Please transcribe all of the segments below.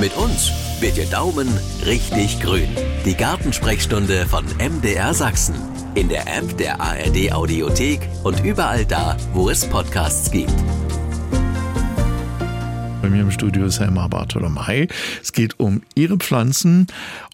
Mit uns wird Ihr Daumen richtig grün. Die Gartensprechstunde von MDR Sachsen. In der App der ARD Audiothek und überall da, wo es Podcasts gibt. Bei mir im Studio ist Helma Bartolomei. Es geht um Ihre Pflanzen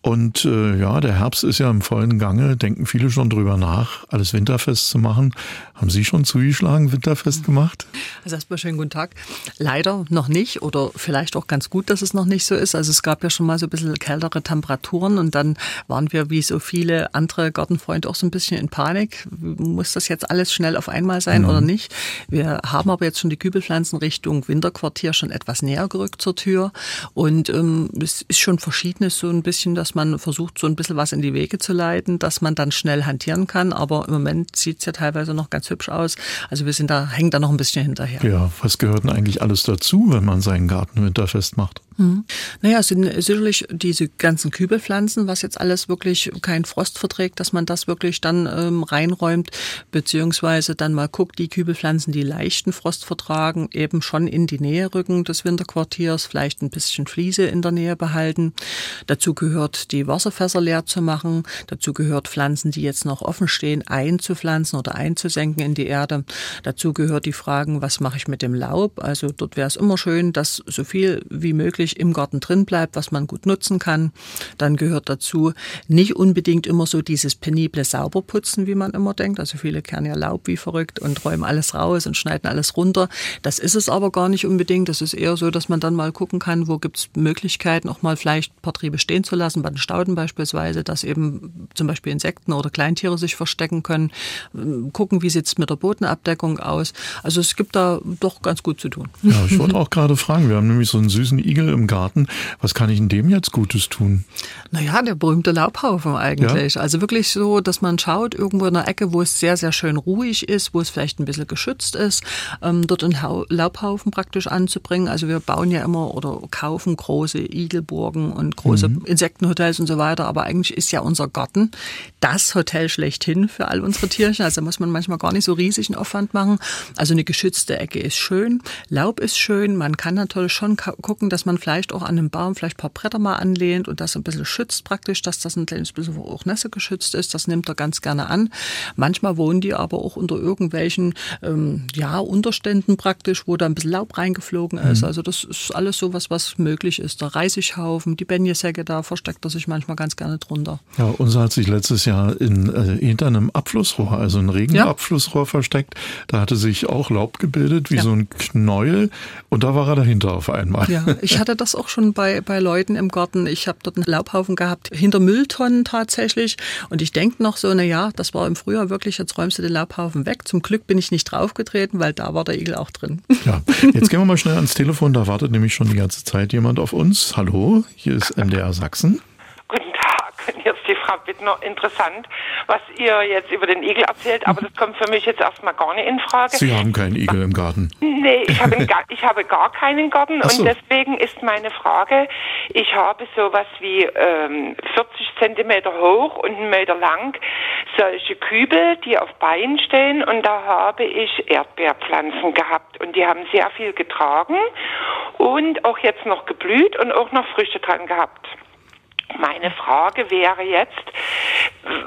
und äh, ja, der Herbst ist ja im vollen Gange. Denken viele schon drüber nach, alles winterfest zu machen. Haben Sie schon zugeschlagen, winterfest gemacht? Also erstmal schönen guten Tag. Leider noch nicht oder vielleicht auch ganz gut, dass es noch nicht so ist. Also es gab ja schon mal so ein bisschen kältere Temperaturen und dann waren wir wie so viele andere Gartenfreunde auch so ein bisschen in Panik. Muss das jetzt alles schnell auf einmal sein mhm. oder nicht? Wir haben aber jetzt schon die Kübelpflanzen Richtung Winterquartier schon etwas näher gerückt zur Tür und ähm, es ist schon verschiedenes so ein bisschen, dass man versucht, so ein bisschen was in die Wege zu leiten, dass man dann schnell hantieren kann. Aber im Moment sieht es ja teilweise noch ganz hübsch aus. Also wir sind da, hängen da noch ein bisschen hinterher. Ja, was gehört denn eigentlich alles dazu, wenn man seinen Garten winterfest macht? Mhm. Naja, es sind sicherlich diese ganzen Kübelpflanzen, was jetzt alles wirklich kein Frost verträgt, dass man das wirklich dann ähm, reinräumt, beziehungsweise dann mal guckt, die Kübelpflanzen, die leichten Frost vertragen, eben schon in die Nähe rücken des Winterquartiers, vielleicht ein bisschen Fliese in der Nähe behalten. Dazu gehört die Wasserfässer leer zu machen. Dazu gehört Pflanzen, die jetzt noch offen stehen, einzupflanzen oder einzusenken in die Erde. Dazu gehört die Fragen, was mache ich mit dem Laub? Also dort wäre es immer schön, dass so viel wie möglich wirklich im Garten drin bleibt, was man gut nutzen kann. Dann gehört dazu nicht unbedingt immer so dieses penible Sauberputzen, wie man immer denkt. Also viele kehren ja Laub wie verrückt und räumen alles raus und schneiden alles runter. Das ist es aber gar nicht unbedingt. Das ist eher so, dass man dann mal gucken kann, wo gibt es Möglichkeiten, auch mal vielleicht ein paar Triebe stehen zu lassen, bei den Stauden beispielsweise, dass eben zum Beispiel Insekten oder Kleintiere sich verstecken können. Gucken, wie sieht es mit der Bodenabdeckung aus. Also es gibt da doch ganz gut zu tun. Ja, ich wollte auch gerade fragen, wir haben nämlich so einen süßen Igel im Garten. Was kann ich in dem jetzt Gutes tun? Naja, der berühmte Laubhaufen eigentlich. Ja? Also wirklich so, dass man schaut, irgendwo in der Ecke, wo es sehr, sehr schön ruhig ist, wo es vielleicht ein bisschen geschützt ist, ähm, dort einen Laubhaufen praktisch anzubringen. Also wir bauen ja immer oder kaufen große Igelburgen und große mhm. Insektenhotels und so weiter. Aber eigentlich ist ja unser Garten das Hotel schlechthin für all unsere Tierchen. Also muss man manchmal gar nicht so riesigen Aufwand machen. Also eine geschützte Ecke ist schön, Laub ist schön. Man kann natürlich schon gucken, dass man vielleicht auch an einem Baum vielleicht ein paar Bretter mal anlehnt und das ein bisschen schützt praktisch, dass das ein kleines bisschen auch Nässe geschützt ist. Das nimmt er ganz gerne an. Manchmal wohnen die aber auch unter irgendwelchen ähm, ja, Unterständen praktisch, wo da ein bisschen Laub reingeflogen ist. Mhm. Also das ist alles so was, was möglich ist. Der Reisighaufen, die Benjesäcke, da versteckt er sich manchmal ganz gerne drunter. Ja, unser hat sich letztes Jahr in, äh, hinter einem Abflussrohr, also ein Regenabflussrohr ja. versteckt. Da hatte sich auch Laub gebildet, wie ja. so ein Knäuel. Und da war er dahinter auf einmal. Ja, ich hatte das auch schon bei, bei Leuten im Garten. Ich habe dort einen Laubhaufen gehabt, hinter Mülltonnen tatsächlich. Und ich denke noch so, na ja, das war im Frühjahr wirklich, jetzt räumst du den Laubhaufen weg. Zum Glück bin ich nicht draufgetreten, weil da war der Igel auch drin. Ja, jetzt gehen wir mal schnell ans Telefon. Da wartet nämlich schon die ganze Zeit jemand auf uns. Hallo, hier ist MDR Sachsen. Frau Bittner, interessant, was ihr jetzt über den Igel erzählt, aber das kommt für mich jetzt erstmal gar nicht in Frage. Sie haben keinen Igel im Garten? Nee, ich habe, ich habe gar keinen Garten so. und deswegen ist meine Frage, ich habe sowas wie ähm, 40 Zentimeter hoch und einen Meter lang solche Kübel, die auf Beinen stehen und da habe ich Erdbeerpflanzen gehabt und die haben sehr viel getragen und auch jetzt noch geblüht und auch noch Früchte dran gehabt. Meine Frage wäre jetzt,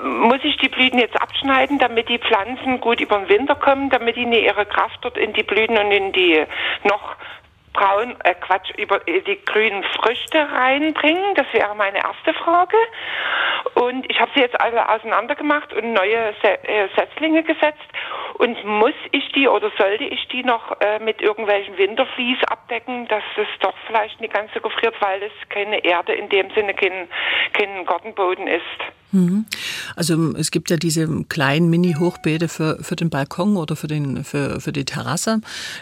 muss ich die Blüten jetzt abschneiden, damit die Pflanzen gut über den Winter kommen, damit die ihre Kraft dort in die Blüten und in die noch braun, äh Quatsch, über die grünen Früchte reinbringen? Das wäre meine erste Frage. Und ich habe sie jetzt alle auseinander gemacht und neue äh, Setzlinge gesetzt. Und muss ich die oder sollte ich die noch äh, mit irgendwelchen Wintervlies abdecken, dass es doch vielleicht nicht ganz so gefriert, weil es keine Erde in dem Sinne kein, kein Gartenboden ist? Also es gibt ja diese kleinen Mini-Hochbeete für, für den Balkon oder für, den, für, für die Terrasse.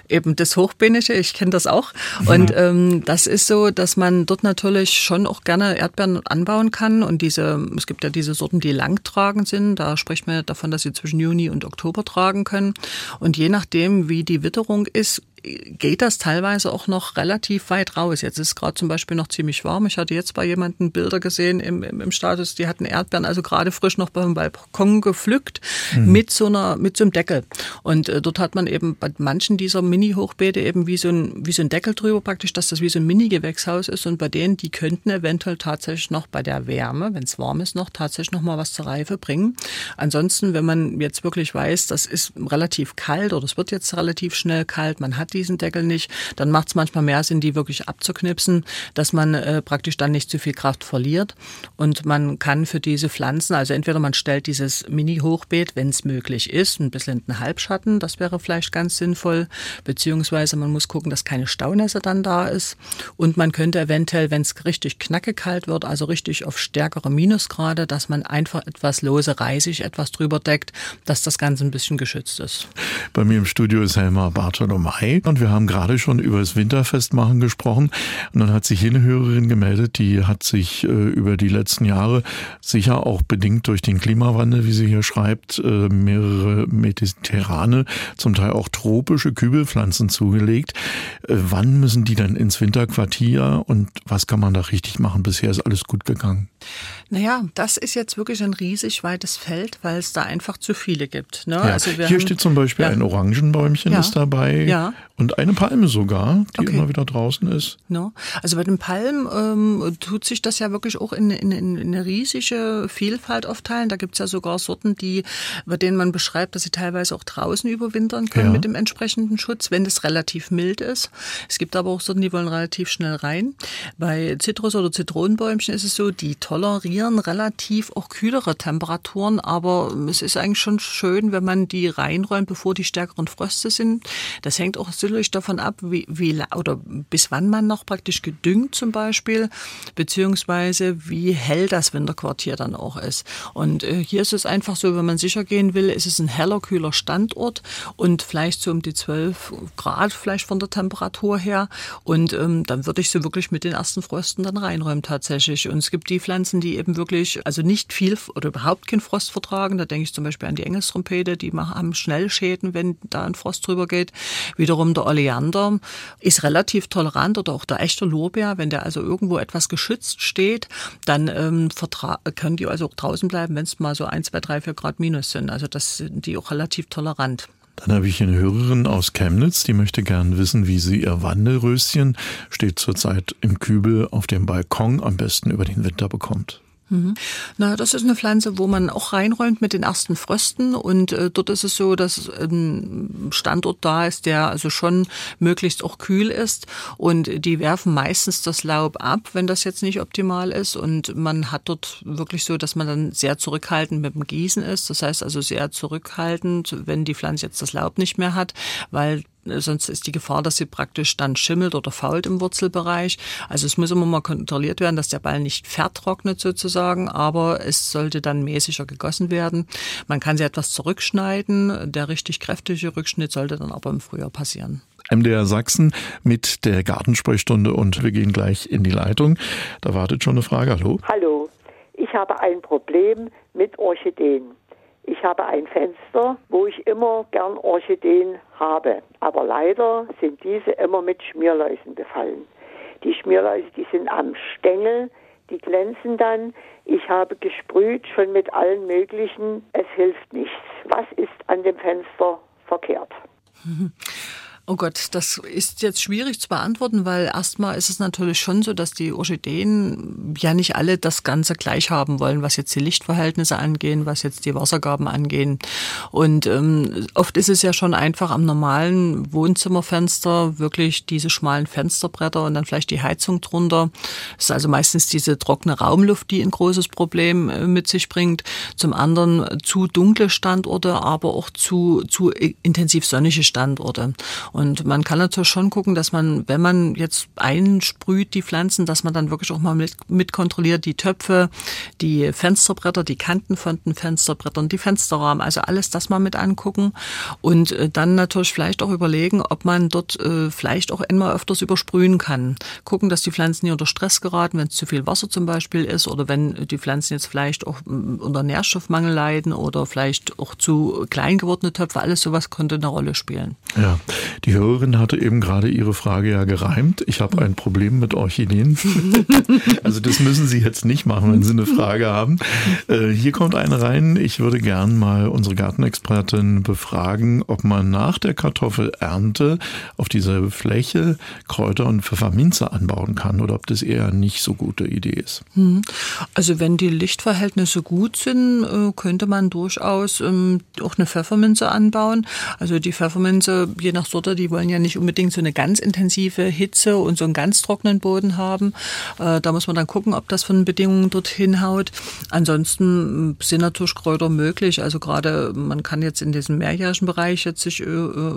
Eben das Hochbenische, ich kenne das auch. Und ähm, das ist so, dass man dort natürlich schon auch gerne Erdbeeren anbauen kann. Und diese, es gibt ja diese Sorten, die langtragend sind. Da spricht man davon, dass sie zwischen Juni und Oktober tragen können. Und je nachdem, wie die Witterung ist, geht das teilweise auch noch relativ weit raus. Jetzt ist gerade zum Beispiel noch ziemlich warm. Ich hatte jetzt bei jemandem Bilder gesehen im, im, im Status, die hatten Erdbeeren also gerade frisch noch beim Balkon gepflückt mhm. mit so einer, mit so einem Deckel. Und äh, dort hat man eben bei manchen dieser Mini-Hochbeete eben wie so ein, wie so ein Deckel drüber praktisch, dass das wie so ein Mini-Gewächshaus ist. Und bei denen, die könnten eventuell tatsächlich noch bei der Wärme, wenn es warm ist, noch tatsächlich noch mal was zur Reife bringen. Ansonsten, wenn man jetzt wirklich weiß, das ist relativ kalt oder es wird jetzt relativ schnell kalt, man hat diesen Deckel nicht, dann macht es manchmal mehr Sinn, die wirklich abzuknipsen, dass man äh, praktisch dann nicht zu viel Kraft verliert. Und man kann für diese Pflanzen, also entweder man stellt dieses Mini-Hochbeet, wenn es möglich ist, ein bisschen in den Halbschatten, das wäre vielleicht ganz sinnvoll, beziehungsweise man muss gucken, dass keine Staunässe dann da ist. Und man könnte eventuell, wenn es richtig knackekalt wird, also richtig auf stärkere Minusgrade, dass man einfach etwas lose Reisig etwas drüber deckt, dass das Ganze ein bisschen geschützt ist. Bei mir im Studio ist Helma Bartolomei und wir haben gerade schon über das Winterfestmachen gesprochen. Und dann hat sich hier eine Hörerin gemeldet, die hat sich äh, über die letzten Jahre sicher auch bedingt durch den Klimawandel, wie sie hier schreibt, äh, mehrere mediterrane, zum Teil auch tropische Kübelpflanzen zugelegt. Äh, wann müssen die dann ins Winterquartier und was kann man da richtig machen? Bisher ist alles gut gegangen. Naja, das ist jetzt wirklich ein riesig weites Feld, weil es da einfach zu viele gibt. Ne? Ja, also hier haben, steht zum Beispiel ja. ein Orangenbäumchen ja. ist dabei ja. Und eine Palme sogar, die okay. immer wieder draußen ist. No. Also bei den Palmen ähm, tut sich das ja wirklich auch in, in, in eine riesige Vielfalt aufteilen. Da gibt es ja sogar Sorten, die, bei denen man beschreibt, dass sie teilweise auch draußen überwintern können mit dem entsprechenden Schutz, wenn es relativ mild ist. Es gibt aber auch Sorten, die wollen relativ schnell rein. Bei Zitrus- oder Zitronenbäumchen ist es so, die tolerieren relativ auch kühlere Temperaturen, aber es ist eigentlich schon schön, wenn man die reinräumt, bevor die stärkeren Fröste sind. Das hängt auch sicherlich davon ab, wie, wie oder bis wann man noch praktisch gedüngt zum Beispiel, beziehungsweise wie hell das Winterquartier dann auch ist. Und äh, hier ist es einfach so, wenn man sicher gehen will, ist es ein heller, kühler Standort und vielleicht so um die 12 Grad vielleicht von der Temperatur her. Und ähm, dann würde ich sie wirklich mit den ersten Frösten dann reinräumen tatsächlich. Und es gibt die Pflanzen, die eben wirklich, also nicht viel oder überhaupt keinen Frost vertragen. Da denke ich zum Beispiel an die Engelstrompete, die haben schnell Schäden, wenn da ein Frost drüber geht. Wiederum der Oleander ist relativ tolerant oder auch der echte Lorbeer, wenn der also irgendwo etwas geschützt steht, dann ähm, können die also auch draußen bleiben, wenn es mal so ein, zwei, drei, vier Grad minus sind. Also das sind die auch relativ tolerant. Dann habe ich eine Hörerin aus Chemnitz, die möchte gern wissen, wie sie ihr Wandelröschen, steht zurzeit im Kübel auf dem Balkon, am besten über den Winter bekommt. Mhm. Na, das ist eine Pflanze, wo man auch reinräumt mit den ersten Frösten und äh, dort ist es so, dass ein Standort da ist, der also schon möglichst auch kühl ist und die werfen meistens das Laub ab, wenn das jetzt nicht optimal ist und man hat dort wirklich so, dass man dann sehr zurückhaltend mit dem Gießen ist, das heißt also sehr zurückhaltend, wenn die Pflanze jetzt das Laub nicht mehr hat, weil sonst ist die Gefahr, dass sie praktisch dann schimmelt oder fault im Wurzelbereich. Also es muss immer mal kontrolliert werden, dass der Ball nicht vertrocknet sozusagen, aber es sollte dann mäßiger gegossen werden. Man kann sie etwas zurückschneiden. Der richtig kräftige Rückschnitt sollte dann aber im Frühjahr passieren. MDR Sachsen mit der Gartensprechstunde und wir gehen gleich in die Leitung. Da wartet schon eine Frage. Hallo. Hallo. Ich habe ein Problem mit Orchideen. Ich habe ein Fenster, wo ich immer gern Orchideen habe. Aber leider sind diese immer mit Schmierläusen befallen. Die Schmierläuse, die sind am Stängel, die glänzen dann. Ich habe gesprüht schon mit allen möglichen. Es hilft nichts. Was ist an dem Fenster verkehrt? Oh Gott, das ist jetzt schwierig zu beantworten, weil erstmal ist es natürlich schon so, dass die Orchideen ja nicht alle das Ganze gleich haben wollen, was jetzt die Lichtverhältnisse angehen, was jetzt die Wassergaben angehen. Und ähm, oft ist es ja schon einfach am normalen Wohnzimmerfenster wirklich diese schmalen Fensterbretter und dann vielleicht die Heizung drunter. Das ist also meistens diese trockene Raumluft, die ein großes Problem äh, mit sich bringt. Zum anderen zu dunkle Standorte, aber auch zu, zu intensiv sonnige Standorte. Und man kann natürlich schon gucken, dass man, wenn man jetzt einsprüht, die Pflanzen, dass man dann wirklich auch mal mit, mit kontrolliert, die Töpfe, die Fensterbretter, die Kanten von den Fensterbrettern, die Fensterrahmen, also alles das mal mit angucken und äh, dann natürlich vielleicht auch überlegen, ob man dort äh, vielleicht auch einmal öfters übersprühen kann. Gucken, dass die Pflanzen nicht unter Stress geraten, wenn es zu viel Wasser zum Beispiel ist oder wenn die Pflanzen jetzt vielleicht auch unter Nährstoffmangel leiden oder vielleicht auch zu klein gewordene Töpfe, alles sowas könnte eine Rolle spielen. Ja, Die Hörerin hatte eben gerade ihre Frage ja gereimt. Ich habe ein Problem mit Orchideen. also das müssen Sie jetzt nicht machen, wenn Sie eine Frage haben. Äh, hier kommt eine rein. Ich würde gern mal unsere Gartenexpertin befragen, ob man nach der Kartoffelernte auf dieser Fläche Kräuter und Pfefferminze anbauen kann oder ob das eher nicht so gute Idee ist. Hm. Also wenn die Lichtverhältnisse gut sind, äh, könnte man durchaus ähm, auch eine Pfefferminze anbauen. Also die Pfefferminze, je nach Sorte, die wollen ja nicht unbedingt so eine ganz intensive Hitze und so einen ganz trockenen Boden haben. Äh, da muss man dann gucken, ob das von den Bedingungen dorthin haut. Ansonsten äh, sind natürlich Kräuter möglich. Also gerade man kann jetzt in diesem mehrjährigen Bereich jetzt sich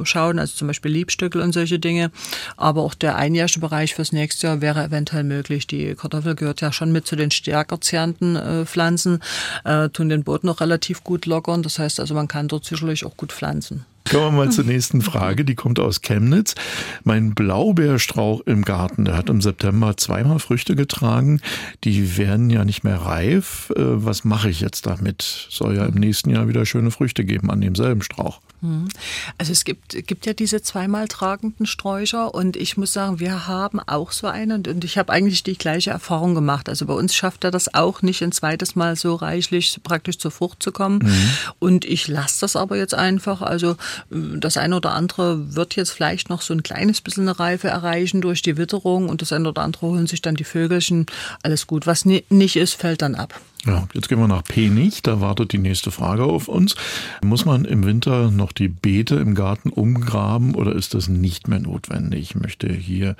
schauen, also zum Beispiel Liebstöckel und solche Dinge. Aber auch der einjährige Bereich fürs nächste Jahr wäre eventuell möglich. Die Kartoffel gehört ja schon mit zu den stärker zerrenden äh, Pflanzen, äh, tun den Boden noch relativ gut lockern. Das heißt also, man kann dort sicherlich auch gut pflanzen. Kommen wir mal zur nächsten Frage, die kommt aus Chemnitz. Mein Blaubeerstrauch im Garten, der hat im September zweimal Früchte getragen. Die werden ja nicht mehr reif. Äh, was mache ich jetzt damit? Soll ja im nächsten Jahr wieder schöne Früchte geben an demselben Strauch. Mhm. Also es gibt, gibt ja diese zweimal tragenden Sträucher und ich muss sagen, wir haben auch so einen und ich habe eigentlich die gleiche Erfahrung gemacht. Also bei uns schafft er das auch nicht ein zweites Mal so reichlich praktisch zur Frucht zu kommen mhm. und ich lasse das aber jetzt einfach. Also das eine oder andere wird jetzt vielleicht noch so ein kleines bisschen eine Reife erreichen durch die Witterung und das eine oder andere holen sich dann die Vögelchen. Alles gut. Was nicht ist, fällt dann ab. Ja, jetzt gehen wir nach Penich. Da wartet die nächste Frage auf uns. Muss man im Winter noch die Beete im Garten umgraben oder ist das nicht mehr notwendig? Ich möchte hier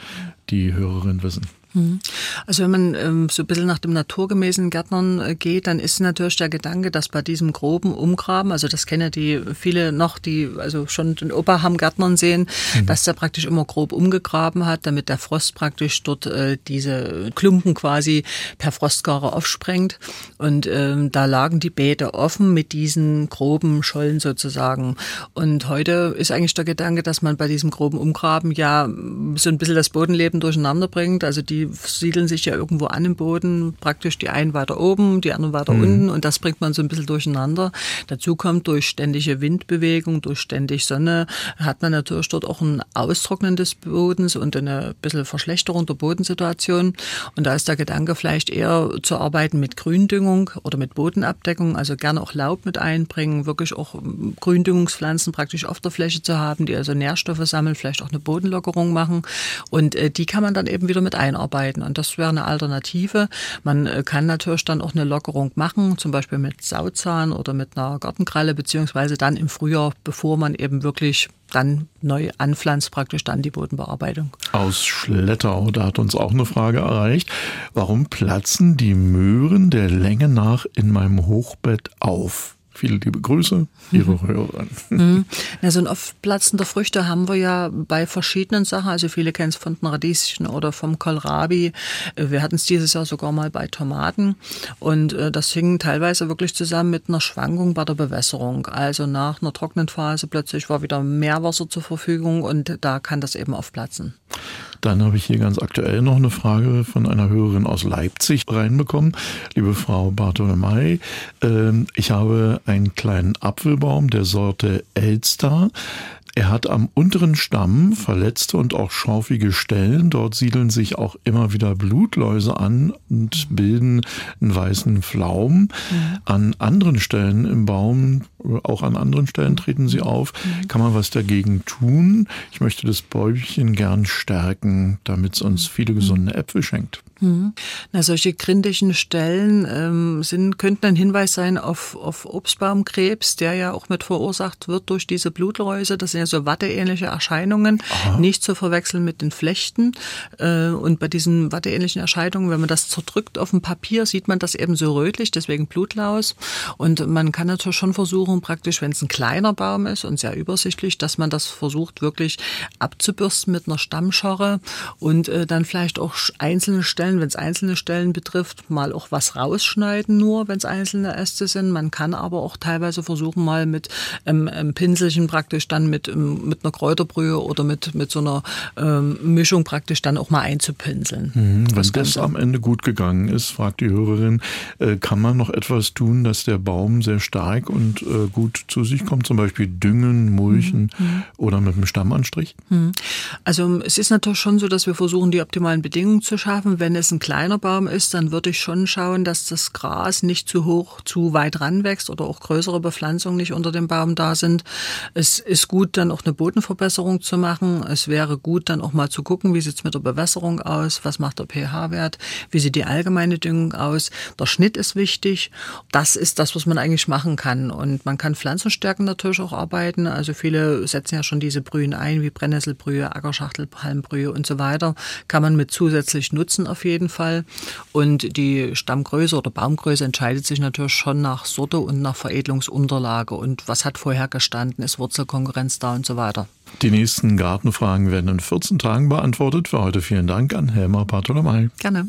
die Hörerin wissen. Mhm. Also wenn man ähm, so ein bisschen nach dem naturgemäßen Gärtnern äh, geht, dann ist natürlich der Gedanke, dass bei diesem groben Umgraben, also das kennen ja die viele noch, die also schon den Opa haben Gärtnern sehen, mhm. dass der praktisch immer grob umgegraben hat, damit der Frost praktisch dort äh, diese Klumpen quasi per Frostgare aufsprengt. Und ähm, da lagen die Beete offen mit diesen groben Schollen sozusagen. Und heute ist eigentlich der Gedanke, dass man bei diesem groben Umgraben ja so ein bisschen das Bodenleben durcheinander bringt. Also die die siedeln sich ja irgendwo an im Boden, praktisch die einen weiter oben, die anderen weiter mhm. unten und das bringt man so ein bisschen durcheinander. Dazu kommt durch ständige Windbewegung, durch ständig Sonne, hat man natürlich dort auch ein Austrocknen des Bodens und eine bisschen Verschlechterung der Bodensituation. Und da ist der Gedanke vielleicht eher zu arbeiten mit Gründüngung oder mit Bodenabdeckung, also gerne auch Laub mit einbringen, wirklich auch Gründüngungspflanzen praktisch auf der Fläche zu haben, die also Nährstoffe sammeln, vielleicht auch eine Bodenlockerung machen. Und äh, die kann man dann eben wieder mit einarbeiten arbeiten. Und das wäre eine Alternative. Man äh, kann natürlich dann auch eine Lockerung machen, zum Beispiel mit Sauzahn oder mit einer Gartenkralle, beziehungsweise dann im Frühjahr, bevor man eben wirklich dann neu anpflanzt, praktisch dann die Bodenbearbeitung. Aus Schlettau, da hat uns auch eine Frage erreicht. Warum platzen die Möhren der Länge nach in meinem Hochbett auf? Viele liebe Grüße, Ihre mhm. Hörerin. Mhm. Ja, so ein oft platzender Früchte haben wir ja bei verschiedenen Sachen. Also viele kennen es von den Radieschen oder vom Kohlrabi. Wir hatten es dieses Jahr sogar mal bei Tomaten. Und äh, das hing teilweise wirklich zusammen mit einer Schwankung bei der Bewässerung. Also nach einer trockenen Phase plötzlich war wieder mehr Wasser zur Verfügung und da kann das eben aufplatzen. Dann habe ich hier ganz aktuell noch eine Frage von einer Hörerin aus Leipzig reinbekommen. Liebe Frau Bartolomei, ähm, ich habe einen kleinen Apfelbaum der Sorte Elster. Er hat am unteren Stamm verletzte und auch schaufige Stellen. Dort siedeln sich auch immer wieder Blutläuse an und bilden einen weißen Pflaum. Mhm. An anderen Stellen im Baum, auch an anderen Stellen treten sie auf. Kann man was dagegen tun? Ich möchte das Bäumchen gern stärken, damit es uns viele gesunde Äpfel schenkt. Mhm. Na, solche grindischen Stellen ähm, sind, könnten ein Hinweis sein auf, auf Obstbaumkrebs, der ja auch mit verursacht wird durch diese Blutläuse. Das sind ja so watteähnliche Erscheinungen, Aha. nicht zu verwechseln mit den Flechten. Äh, und bei diesen watteähnlichen Erscheinungen, wenn man das zerdrückt auf dem Papier, sieht man das eben so rötlich, deswegen Blutlaus. Und man kann natürlich schon versuchen, praktisch, wenn es ein kleiner Baum ist und sehr übersichtlich, dass man das versucht wirklich abzubürsten mit einer Stammscharre und äh, dann vielleicht auch einzelne Stellen Stellen, wenn es einzelne Stellen betrifft, mal auch was rausschneiden, nur wenn es einzelne Äste sind. Man kann aber auch teilweise versuchen, mal mit ähm, einem Pinselchen praktisch dann mit, ähm, mit einer Kräuterbrühe oder mit, mit so einer ähm, Mischung praktisch dann auch mal einzupinseln. Mhm, wenn das, das am Ende gut gegangen ist, fragt die Hörerin, äh, kann man noch etwas tun, dass der Baum sehr stark und äh, äh, gut zu sich kommt, zum Beispiel Düngen, Mulchen mhm. oder mit einem Stammanstrich? Mhm. Also es ist natürlich schon so, dass wir versuchen, die optimalen Bedingungen zu schaffen. Wenn es ein kleiner Baum ist, dann würde ich schon schauen, dass das Gras nicht zu hoch, zu weit ranwächst oder auch größere Bepflanzungen nicht unter dem Baum da sind. Es ist gut, dann auch eine Bodenverbesserung zu machen. Es wäre gut, dann auch mal zu gucken, wie sieht's mit der Bewässerung aus, was macht der pH-Wert, wie sieht die allgemeine Düngung aus. Der Schnitt ist wichtig. Das ist das, was man eigentlich machen kann. Und man kann Pflanzenstärken natürlich auch arbeiten. Also viele setzen ja schon diese Brühen ein, wie Brennnesselbrühe, Ackerschachtelpalmbrühe und so weiter. Kann man mit zusätzlich nutzen auf jeden Fall. Und die Stammgröße oder Baumgröße entscheidet sich natürlich schon nach Sorte und nach Veredelungsunterlage und was hat vorher gestanden, ist Wurzelkonkurrenz da und so weiter. Die nächsten Gartenfragen werden in 14 Tagen beantwortet. Für heute vielen Dank an Helma Bartolomei. Gerne.